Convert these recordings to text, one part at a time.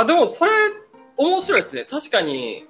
あ、でもそれ、面白いですね。確かに、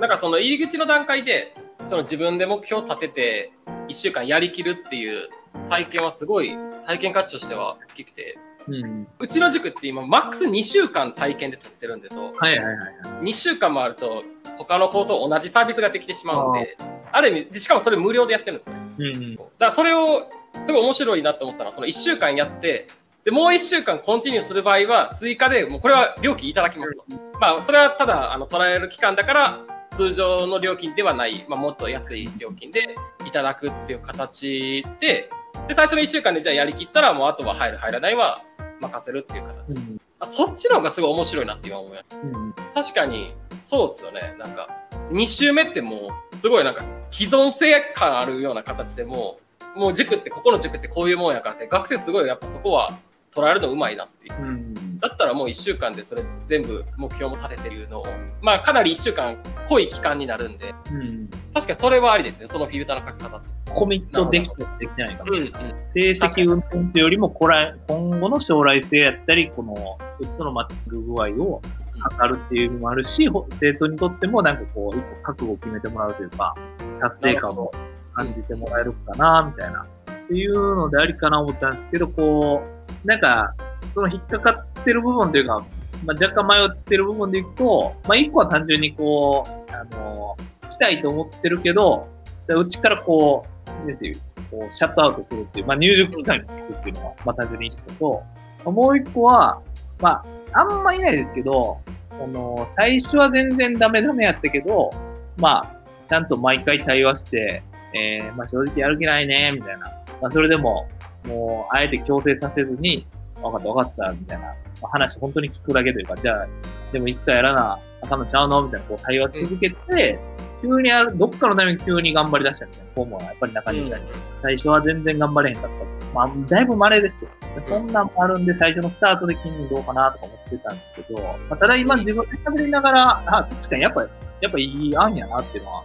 なんかその入り口の段階で、その自分で目標を立てて、1週間やりきるっていう体験はすごい、体験価値としては大きくて、うん。うちの塾って今、マックス2週間体験で取ってるんですよ。はいはいはいはい。2週間もあると、他の子と同じサービスができてしまうんで、ある意味、しかもそれ無料でやってるんですよ。うん。だからそれをすごい面白いなと思ったのは、その1週間やって、で、もう1週間コンティニューする場合は、追加で、もうこれは料金いただきますと。まあ、それはただ、あの、捉える期間だから、通常の料金ではない、まあ、もっと安い料金でいただくっていう形で、で、最初の1週間でじゃあやりきったら、もうあとは入る入らないは任せるっていう形。うん。あそっちの方がすごい面白いなって今思います。うん。確かに、そうですよね。なんか、2週目ってもう、すごいなんか、既存性感あるような形でもう、もう塾って、ここの塾ってこういうもんやからって、学生すごいやっぱそこは捉えるのうまいなっていう。うん。だったらもう1週間でそれ全部目標も立ててるのを、まあかなり1週間濃い期間になるんで、うん。確かにそれはありですね、そのフィルターの書き方って。コミットできたできてないかうんうん。成績運転というよりも、これ、今後の将来性やったり、この、うちとのマッチする具合を測るっていうのもあるし、ほ生徒にとってもなんかこう、一個覚悟を決めてもらうというか、達成感を感じてもらえるかな、みたいな。っていうのでありかな思ったんですけど、こう、なんか、その引っかかってる部分というか、まあ、若干迷ってる部分でいくと、まあ、一個は単純にこう、あの、来たいと思ってるけど、うちからこう、なんていう、こう、シャットアウトするっていう、まあ、入塾期間に聞くっていうのは、まあ、単純にいいのと、まあもう一個は、まあ、あんまいないですけど、この、最初は全然ダメダメやったけど、まあ、ちゃんと毎回対話して、えー、まあ、正直やる気ないね、みたいな。まあ、それでも、もう、あえて強制させずに、分かった分かった、みたいな、まあ、話本当に聞くだけというか、じゃあ、でもいつかやらなあかんのちゃうの？みたいな、こう対話し続けて、急にある、どっかのために急に頑張り出したみたいな子もやっぱり中にいたり、最初は全然頑張れへんかった。まあ、だいぶ稀ですよ。そんなんもあるんで、最初のスタートで筋肉どうかなとか思ってたんですけど、まあ、ただ今自分で喋りながら、あ、確かにやっぱ、やっぱいい案やなっていうのは。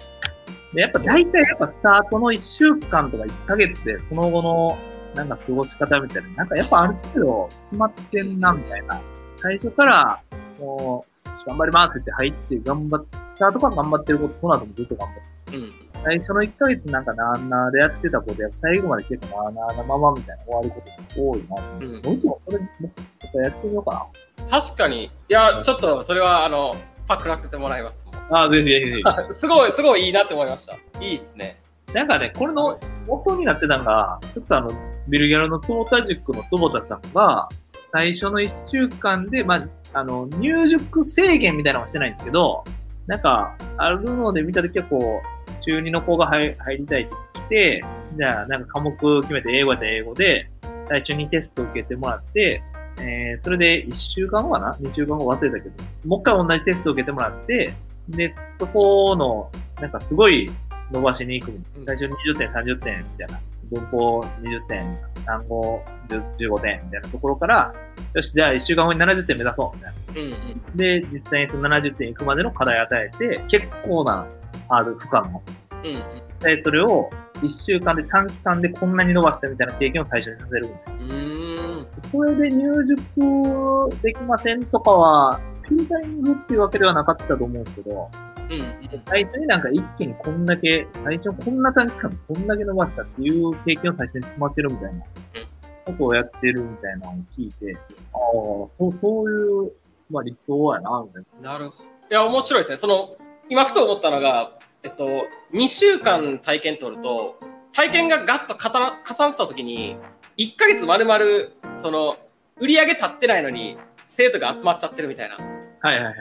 で、やっぱ大体やっぱスタートの1週間とか1ヶ月で、その後のなんか過ごし方みたいな、なんかやっぱある程度決まってんな、みたいな。最初から、もう、頑張りますって入って頑張って、スタートから頑張ってること、その後もずっと頑張ってうん。最初の1ヶ月なんかなーなーでやってたことや、最後まで結構なーなーなままみたいな終わることが多いな。うんもう一度それ、もうちょっとやってみようか確かに。いや、ちょっとそれは、あの、パクらせてもらいます。な。あ、ぜひぜひぜひ。すごい、すごいいいなって思いました。いいっすね。なんかね、これの元になってたのが、ちょっとあの、ビルギャルの坪田塾の坪田さんが、最初の1週間で、まあ、あの、入塾制限みたいなのはしてないんですけど、なんか、あるので見たときはこう、中2の子が入入りたいって来て、じゃあ、なんか科目決めて英語やったら英語で、最初にテスト受けてもらって、えー、それで1週間後かな ?2 週間後忘れたけど、もう一回同じテスト受けてもらって、で、そこの、なんかすごい伸ばしに行く。最初20点、30点みたいな。文法20点、単語10 15点みたいなところから、よし、じゃあ1週間後に70点目指そうみたいな。うんうん。で、実際にその70点行くまでの課題を与えて、結構なある負荷の。うんうん。実際それを1週間で短期間でこんなに伸ばしたみたいな経験を最初にさせるみたいな。それで入塾できませんとかは、フィルタリングっていうわけではなかったと思うんですけど、うんうん。最初になんか一気にこんだけ、最初こんな短期間でこんだけ伸ばしたっていう経験を最初に積ませるみたいなことをやってるみたいなのを聞いて、ああ、そう、そういう、まあ理想やな、みたいな。なるほど。いや、面白いですね。その、今ふと思ったのが、えっと、2週間体験取ると、体験がガッと重な重なった時に、1ヶ月丸々、その、売り上げ立ってないのに、生徒が集まっちゃってるみたいな。はいはいはい。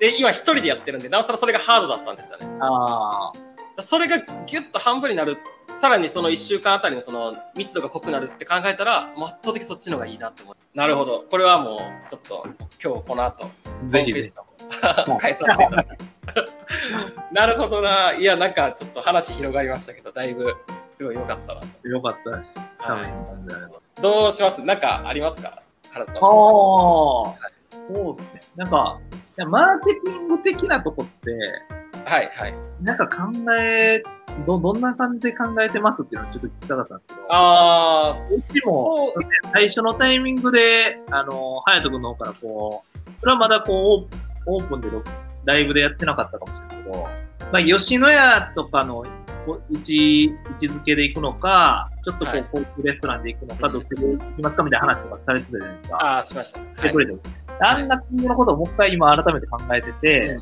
で、今一人でやってるんで、なおさらそれがハードだったんですよね。ああ、それがギュッと半分になる。さらにその1週間あたりのその密度が濃くなるって考えたら、圧倒的そっちの方がいいなって思う。なるほど。これはもう、ちょっと、今日この後、ぜひぜひ。ホームページの返させていただきます。なるほどな。いや、なんかちょっと話広がりましたけど、だいぶ、すごい良かったなと。よかったです。はい多分なんでどうします？なんかありますか？原田さん。ああ、そうですね。なんか、マーケティング的なとこって、はい、はい。なんか考え、ど、どんな感じで考えてますっていうのをちょっと聞きたかったんですけど、あー、うちも最初のタイミングで、あの、隼人君の方からこう、それはまだこう、オープンでライブでやってなかったかもしれないけど、まあ、吉野家とかの位置、位置づけで行くのか、ちょっとこう、高級レストランで行くのか、どっちで行きますかみたいな話とかされてたじゃないですか。ああ、しました。で、これで、あんな国のことをもう一回今改めて考えてて、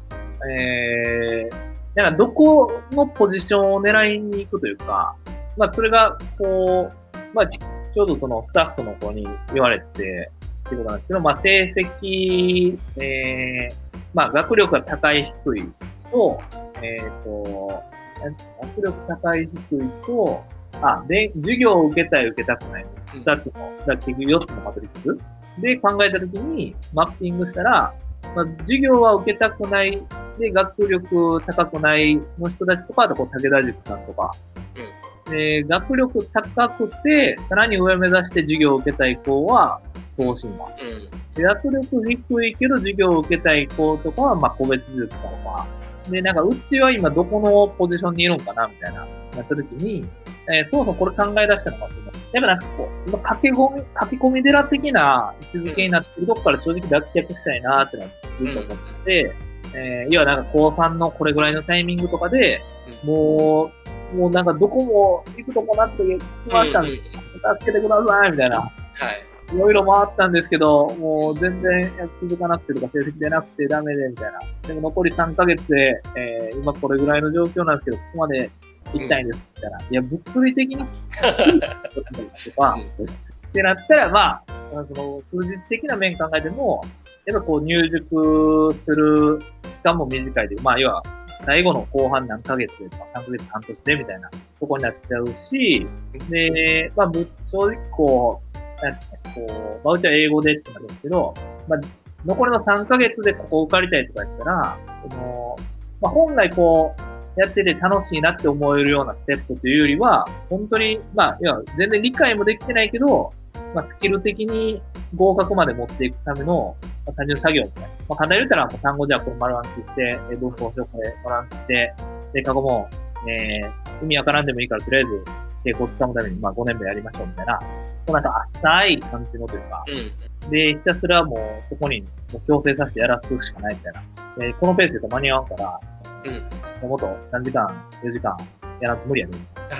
えー、なんかどこのポジションを狙いに行くというか、まあ、それが、こう、まあ、ちょうどそのスタッフの子に言われて、っていうことなんですけど、まあ、成績、えー、まあ、学力が高い低いと、えっ、ー、と、学力高い低いと、あ、で、授業を受けたい受けたくない二つの、だ結局四つのマトリックスで考えたときに、マッピングしたら、まあ、授業は受けたくない、で、学力高くない。の人たちとか、あとこう、武田塾さんとか、うん、で、学力高くて、さらに上目指して授業を受けたい子は、東進馬。うん、で、学力低いけど授業を受けたい子とかは、まあ、個別塾とか。で、なんか、うちは今どこのポジションにいるんかなみたいな、なった時に、えー、そもそもこれ考え出したのかって。いうのやっぱなんかこう、今駆け込み、駆け込み寺的な位置づけになってるとこから正直脱却したいなってのはずっと思ってて、うん、えー、要はなんか高3のこれぐらいのタイミングとかで、もう、もうなんかどこも行くとこなってきましたんで、うん、助けてくださいみたいな。はい。いろいろ回ったんですけど、もう全然続かなくてとか成績出なくてダメでみたいな。でも残り3ヶ月で、えー、今これぐらいの状況なんですけど、ここまで行きたいんですって言ったら、いや、物理的にとか、ってなったら、まあ、その数字的な面考えても、やっぱこう入塾する期間も短いで、まあ、要は、最後の後半何ヶ月で、まあ、3ヶ月半年でみたいなとこになっちゃうし、で、まあ、正直こう、なんかこう、まあ、うちは英語でってなるんですけど、まあ、残りの3ヶ月でここ受かりたいとか言ったら、その、まあ、本来こう、やってて楽しいなって思えるようなステップというよりは、本当に、まあ、いや、全然理解もできてないけど、まあ、スキル的に合格まで持っていくための、まあ、単純作業みたいな。まあ、簡単に言ったら、もう単語じゃこれ丸暗記して、え文法書これ丸暗記して、で、過去も、えー、意味わからんでもいいから、とりあえず、抵抗をつかむために、まあ、5年もやりましょうみたいな、もうなんか浅い感じのというか、うん、で、ひたすらもう、そこに、もう強制させてやらすしかないみたいな。で、このペースで間に合わんから、うん。もっと3時間、4時間？やらんと無理やね。はい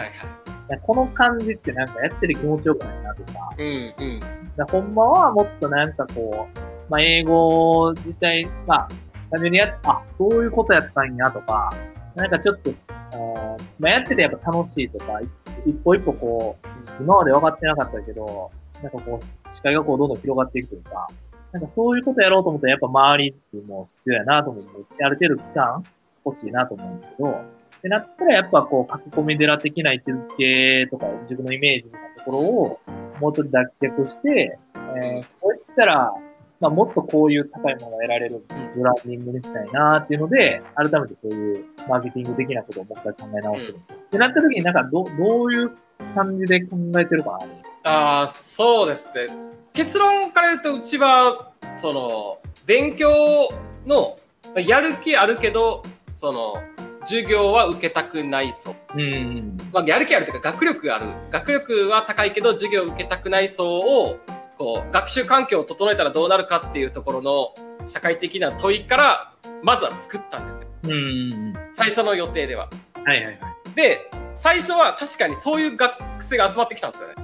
はい。この感じってなんかやってる気持ちよくないなとか。うんうん。だほんまはもっとなんかこう、まあ英語自体、まあ、単純にやっ、あ、そういうことやったんやとか、なんかちょっと、あまあやっててやっぱ楽しいとか、一歩一歩こう、今まで分かってなかったけど、なんかこう、視界がこうどんどん広がっていくというか、なんかそういうことやろうと思ったらやっぱ周りっていうのも必要やなと思って、ある程度期間、欲しいなと思うんですけど、ってなったらやっぱこう書き込み寺的な位置づけとか自分のイメージみたいなところをもうちょっと脱却して、えー、こういったら、まあ、もっとこういう高いものが得られるブランディングにしたいなっていうので、改めてそういうマーケティング的なことをもう一回考え直してる。うん、ってなった時になんかどどういう感じで考えてるかな？ああ、そうですね。結論から言うと、うちは、その、勉強の、やる気あるけど、その授業は受けたくない層、う。ん。まあ、やる気あるというか学力ある。学力は高いけど授業を受けたくない層をこう学習環境を整えたらどうなるかっていうところの社会的な問いからまずは作ったんですよ、うん。最初の予定では。はいはいはい、で最初は確かにそういう学生が集まってきたんですよね。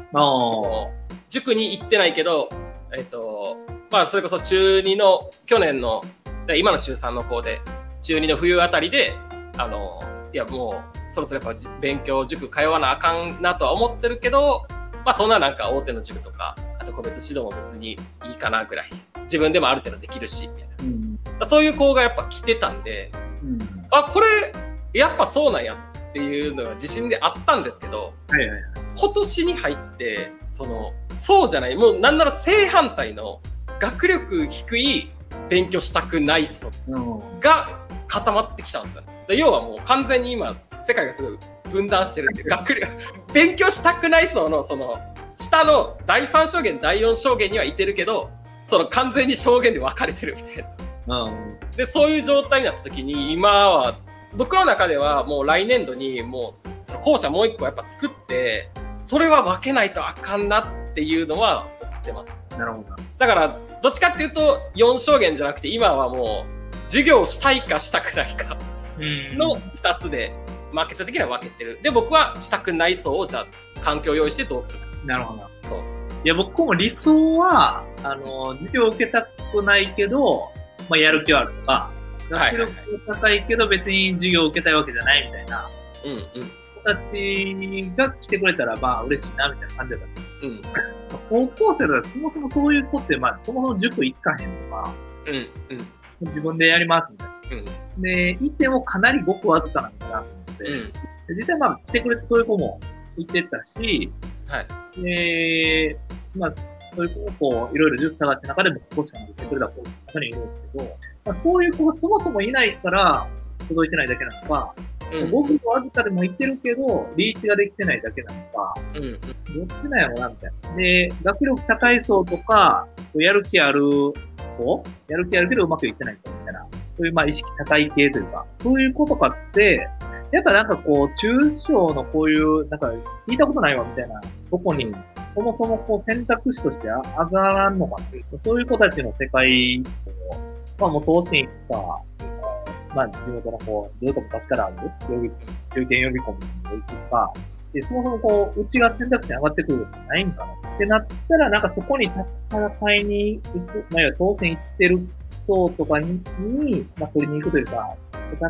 塾に行ってないけど、えっ、ー、とまあ、それこそ中2の去年の今の中3の子で中2の冬あたりで、あの、いやもう、そろそろやっぱ勉強塾通わなあかんなとは思ってるけど、まあそんななんか大手の塾とか、あと個別指導も別にいいかなぐらい、自分でもある程度できるし、みたいな。うん、そういう子がやっぱ来てたんで、うん、あ、これ、やっぱそうなんやっていうのが自信であったんですけど、はいはいはい、今年に入って、その、そうじゃない、もうなんなら正反対の学力低い勉強したくない層が固まってきたんですよ、ね、要はもう完全に今世界がすごい分断してるっていう 学力勉強したくない層のその下の第3証言第4証言にはいてるけどその完全に証言で分かれてるみたいな、うん、でそういう状態になった時に今は僕の中ではもう来年度にもうその校舎もう一個やっぱ作ってそれは分けないとあかんなっていうのは思ってます。なるほど。だから、どっちかっていうと、4証言じゃなくて、今はもう、授業したいかしたくないかうんの2つで、マーケット的には分けてる。で、僕はしたくない層を、じゃあ、環境を用意してどうするか。なるほど。そうです。いや、僕も理想は、あの、授業受けたくないけど、まあ、やる気はあるとか、学力高いけど別に授業受けたいわけじゃないみたいなうんうん。子たちが来てくれたら、まあ、嬉しいな、みたいな感じだったんですうん。高校生だとそもそもそういう子って、まあ、そもそも塾行かへんとか、うん。うん。自分でやりますみたいうん。な。で、いてもかなりごくわずかなのかなと思って、うん。で実際まあ来てくれてそういう子もいてたし、はい。で、まあ、そういう子をこう、いろいろ塾探した中でもここしかなくてくれた子が中にいるんですけど、まあ、そういう子がそもそもいないから届いてないだけなのか、うん。僕とわずかでもいってるけど、リーチができてないだけなのか、うん。うん。どっちなんやろうな、みたいな。で、学力高い層とか、やる気ある子やる気あるけどうまくいってないみたいな。そういうまあ意識高い系というか、そういう子とかって、やっぱなんかこう、中小のこういう、なんか聞いたことないわみたいなとこに、そもそもこう選択肢としてあ上がらんのかな。そういう子たちの世界を、まあもう東進か、まあ地元のこう、ずっと昔からある、予備、中堅予備校に行くか、で、そもそもこう、うちが選択肢に上がってくることないんかなってなったら、なんかそこに戦いに行く、まあ、要は当選行ってる層とかに、にまあ、取りに行くというか、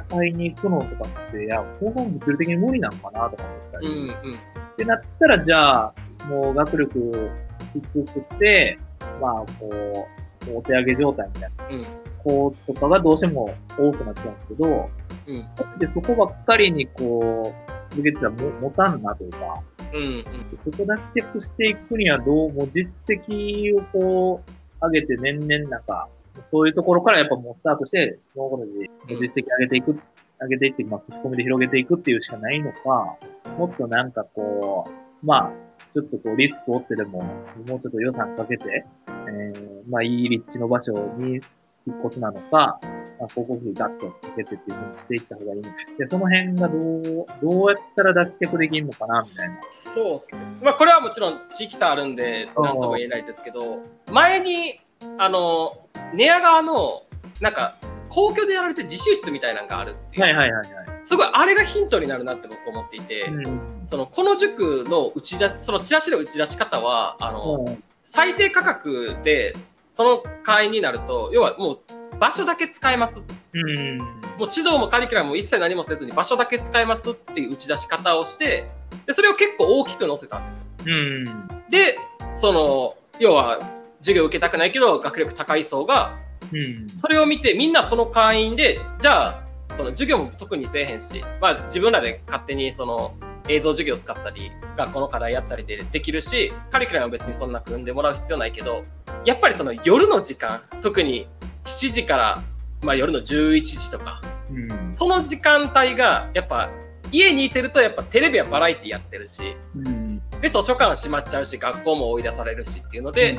戦いに行くのとかって、いや、そもそも物理的に無理なのかなとか思ったり。うん。うん。ってなったら、じゃあ、もう学力低くて、まあ、こう、お手上げ状態みたいなうん。子とかがどうしても多くなっちゃうんですけど、うん。でそこばっかりにこう、続けてたらも持たんなというか、うん。そこ脱却していくにはどうも実績をこう、上げて年々なんか、そういうところからやっぱもうスタートして、ノーコロジー実績上げていく、上げていって、まあ、口コミで広げていくっていうしかないのか、もっとなんかこう、まあ、ちょっとこうリスクを負ってでも、もうちょっと予算かけて、えー、まあいい立地の場所に引っ越すなのか、まあ、広告費ガッとかけてっていうふうにしていった方がいいんでその辺がどう、どうやったら脱却できるのかな、みたいな。そうですね。まあ、これはもちろん地域差あるんで、なんとも言えないですけど、前に、あの、寝屋川の、なんか、公共でやられて自習室みたいなのがあるっていう、はいはいはいはい。すごいあれがヒントになるなって僕思っていて、うん。そのこの塾の打ち出しそのチラシの打ち出し方はあの、うん最低価格でその会員になると要はもう場所だけ使えますもううん。指導もカリキュラムも一切何もせずに場所だけ使えますっていう打ち出し方をしてでそれを結構大きく載せたんですようん。でその要は授業受けたくないけど学力高い層がうん。それを見てみんなその会員でじゃあその授業も特にせえへんし、まあ、自分らで勝手にその映像授業を使ったり学校の課題やったりでできるしカリキュラムは別にそんな組んでもらう必要ないけどやっぱりその夜の時間特に7時から、まあ、夜の11時とかうん。その時間帯がやっぱ家にいてるとやっぱテレビやバラエティやってるしうん。で図書館は閉まっちゃうし学校も追い出されるしっていうので、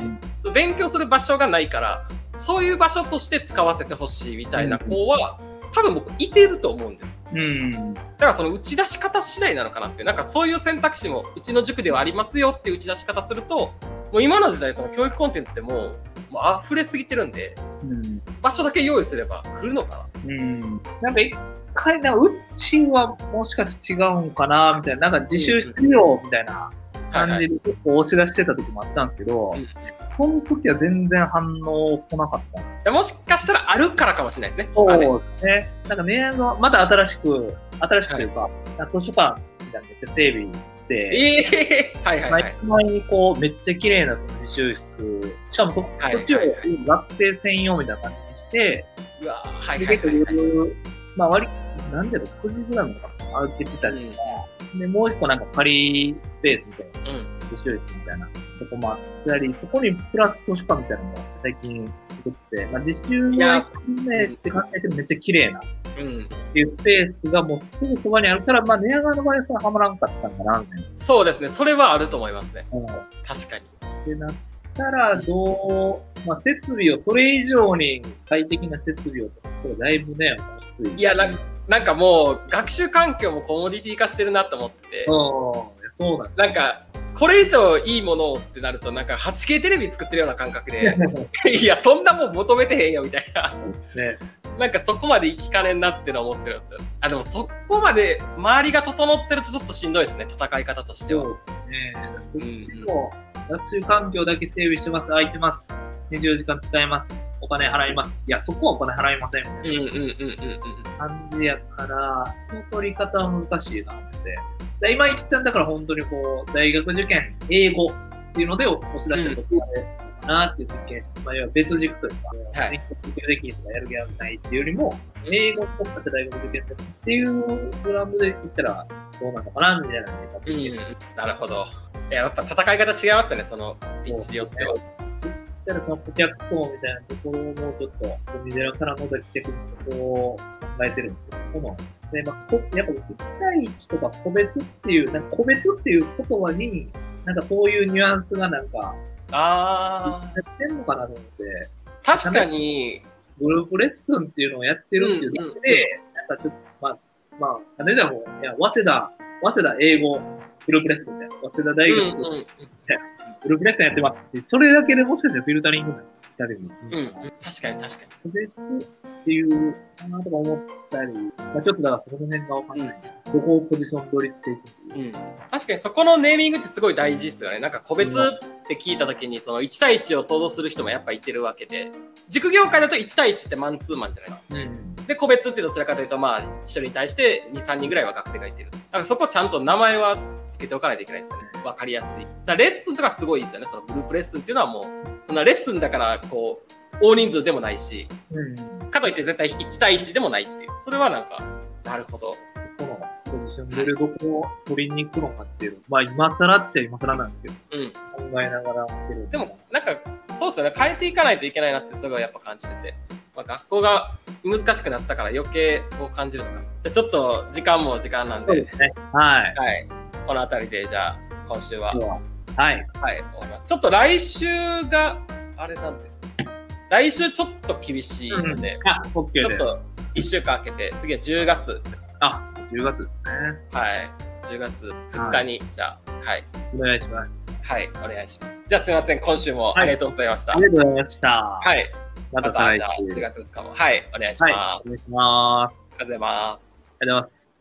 勉強する場所がないからそういう場所として使わせてほしいみたいな子は、多分僕いてると思うんですうん。だからその打ち出し方次第なのかなっていうなんかそういう選択肢もうちの塾ではありますよっていう打ち出し方するともう今の時代その教育コンテンツってもうもう溢れすぎてるんでうん。場所だけ用意すれば来るのかうん。なんか一回、なんかうちはもしかして違うんかな、みたいな、なんか自習してよ、みたいななはい感はいじで結構押し出してた時もあったんですけど、うんその時は全然反応来なかったもしかしたらあるからかもしれないですねそうですね。なんかね、まだ新しく、新しくというか、図書館みたいなのめっちゃ整備して、ええはいはいはい。毎毎にこう、めっちゃ綺麗なその自習室、しかもそ、はいそっちをはい学生専用みたいな感じにして、うわはいで結構はいはい。はい夜、まあ割り、なんだろう、9時ぐらいまでかな開けてたりとか、で、もう一個なんか仮スペースみたいな、うん。自習室みたいなとこもあったり、そこにプラス図書館みたいなのも最近作って、まあ自習をいや含めて考えてもめっちゃ綺麗な。っうん。ていうスペースがもうすぐそばにあるから、まあ寝屋川の場合はそれははまらんかったんかな、みたいな。そうですね。それはあると思いますね。うん。確かに。ってなったら、どう、まあ、設備を、それ以上に快適な設備をとこれだいぶね、きつい。し。いやなんなんかもう学習環境もコモディティ化してるなと思ってて。うん、そうなんですなんか、これ以上いいものってなると、なんか 8K テレビ作ってるような感覚で、いや、そんなもん求めてへんよみたいな。ね。なんかそこまで行きかねんなってのは思ってるんですよ。あ、でもそこまで周りが整ってるとちょっとしんどいですね、戦い方としては。そうですね。そっちも、学習環境だけ整備してます、空いてます。24時間使えます。お金払います。いや、そこはお金払いません。みたいうんうんうんうんうん。な感じやから、その取り方は難しいなって。で今一旦だから本当にこう、大学受験、英語っていうので押し出したところで、かなっていう実験して、まあ、要は別軸というか、はい勉強できるとかやる気がないっていうよりも、英語を特化した大学受験っていうグラウンドで言ったらどうなのかなみたいなねうん、なるほど。やっぱ戦い方違いますよね、そのピッチによっては。たらその顧客層みたいなところもちょっと、ゴミ寺から覗いていくことを考えてるんですけど、そこの、で、まあ、こやっぱ1対1とか個別っていう、なんか個別っていう言葉に、なんかそういうニュアンスがなんか、あやってんのかなと思って、ー、確かに、グループレッスンっていうのをやってるっていうだけで、なんかちょっと、まあ、まあ、あれじゃもう、いや、早稲田、早稲田英語グループレッスンみたいな、早稲田大学うんうんうんグレッスンやってますって、それだけでもしかしたらフィルタリングにすうん確かに確か個別っていうかなとか思ったり、まあ、ちょっとだからその辺がわかんに。ない。どこをポジション取りしていくいう。うん、確かにそこのネーミングってすごい大事ですよね。なんか個別って聞いたときに、その1対1を想像する人もやっぱいてるわけで、塾業界だと1対1ってマンツーマンじゃないうん。で、個別ってどちらかというと、まあ、1人に対して2、3人ぐらいは学生がいてる。だからそこちゃんと名前は付けておかないといけないですよね。わかりやすい。だレッスンとかすごいいいですよね。そのグループレッスンっていうのはもう、そんなレッスンだから、こう、大人数でもないし、うん。かといって絶対1対1でもないっていう。それはなんか、なるほど。そこのポジションでどこを取りに行くのかっていうのまあ今更っちゃ今更なんですけど、うん。考えながら。でも、なんか、そうですよね。変えていかないといけないなってすごいやっぱ感じてて。まあ、学校が難しくなったから余計そう感じるのかな。じゃあちょっと時間も時間なんで、そうですね。はい。はい。この辺りで、じゃあ今週は、は。はい。はい。ちょっと来週が、あれなんです。来週ちょっと厳しいので、あ、OK です。ちょっと1週間空けて、次は10月。あ、10月ですね。はい。10月2日に、じゃあ、はい。お願いします。はい、お願いします。じゃあすみません。今週もありがとうございました。ありがとうございました。はい。ままた、た再来じゃあ、週。4月2日も。はい、お願いします。はい。お願いします。ありがとうございます。ありがとうございます。